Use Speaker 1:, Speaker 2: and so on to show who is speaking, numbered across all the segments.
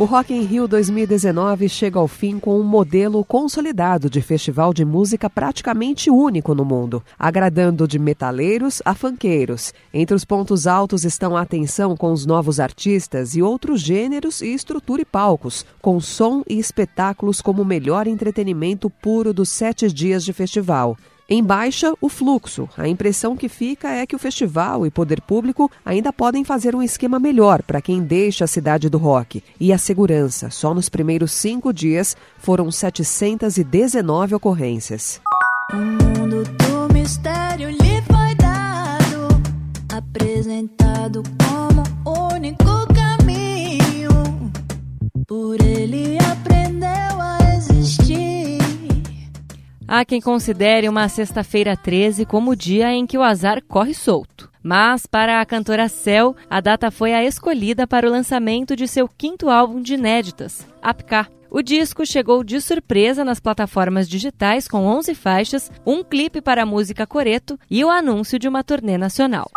Speaker 1: O Rock in Rio 2019 chega ao fim com um modelo consolidado de festival de música praticamente único no mundo, agradando de metaleiros a funkeiros. Entre os pontos altos estão a atenção com os novos artistas e outros gêneros e estrutura e palcos, com som e espetáculos como o melhor entretenimento puro dos sete dias de festival. Em baixa, o fluxo. A impressão que fica é que o festival e poder público ainda podem fazer um esquema melhor para quem deixa a cidade do rock. E a segurança. Só nos primeiros cinco dias foram 719 ocorrências.
Speaker 2: O mundo do mistério lhe foi dado, apresentado como único
Speaker 3: Há quem considere uma sexta-feira 13 como o dia em que o azar corre solto. Mas, para a cantora Cell, a data foi a escolhida para o lançamento de seu quinto álbum de inéditas, Apk. O disco chegou de surpresa nas plataformas digitais com 11 faixas, um clipe para a música Coreto e o anúncio de uma turnê nacional.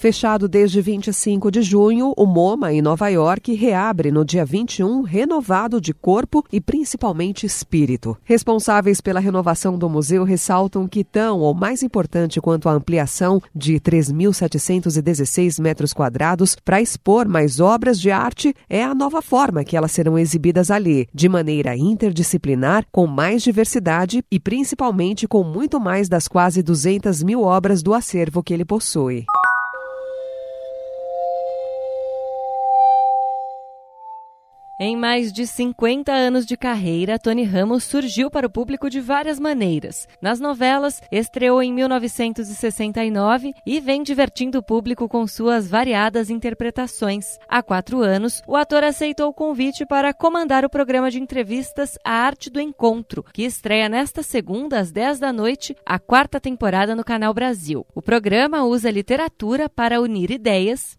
Speaker 1: Fechado desde 25 de junho, o MoMA em Nova York reabre no dia 21, renovado de corpo e principalmente espírito. Responsáveis pela renovação do museu ressaltam que tão ou mais importante quanto a ampliação de 3.716 metros quadrados para expor mais obras de arte é a nova forma que elas serão exibidas ali, de maneira interdisciplinar, com mais diversidade e principalmente com muito mais das quase 200 mil obras do acervo que ele possui.
Speaker 3: Em mais de 50 anos de carreira, Tony Ramos surgiu para o público de várias maneiras. Nas novelas, estreou em 1969 e vem divertindo o público com suas variadas interpretações. Há quatro anos, o ator aceitou o convite para comandar o programa de entrevistas A Arte do Encontro, que estreia nesta segunda às 10 da noite, a quarta temporada no Canal Brasil. O programa usa literatura para unir ideias